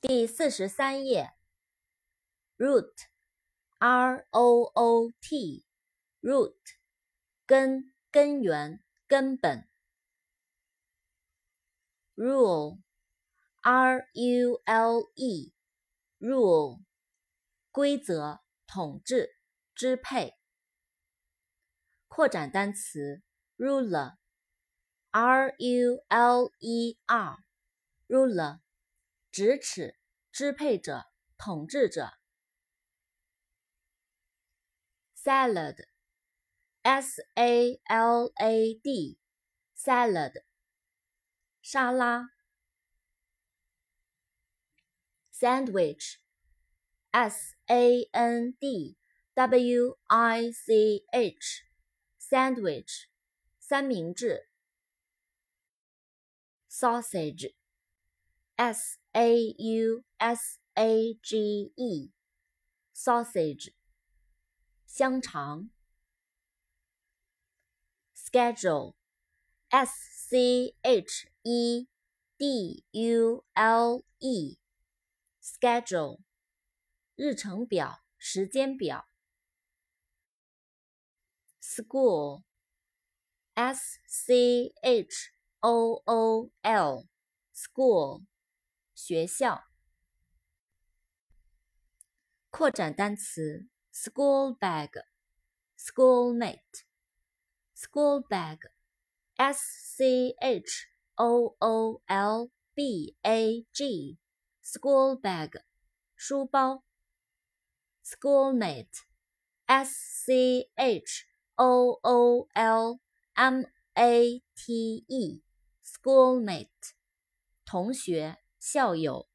第四十三页，root，r o o t，root，根、根源、根本。rule，r u l e，rule，规则、统治、支配。扩展单词，ruler，r u l e r，ruler。直尺，支配者，统治者。salad，s a l a d，salad，沙拉。sandwich，s a n d w i c h，sandwich，三明治。sausage，s。A u s a g e，sausage，香肠。schedule，s c h e d u l e，schedule，日程表、时间表。school，s c h o o l，school。学校。扩展单词：school bag，schoolmate，school bag，s c h o o l b a g，school bag，书包。schoolmate，s c h o o l m a t e，schoolmate，同学。校友。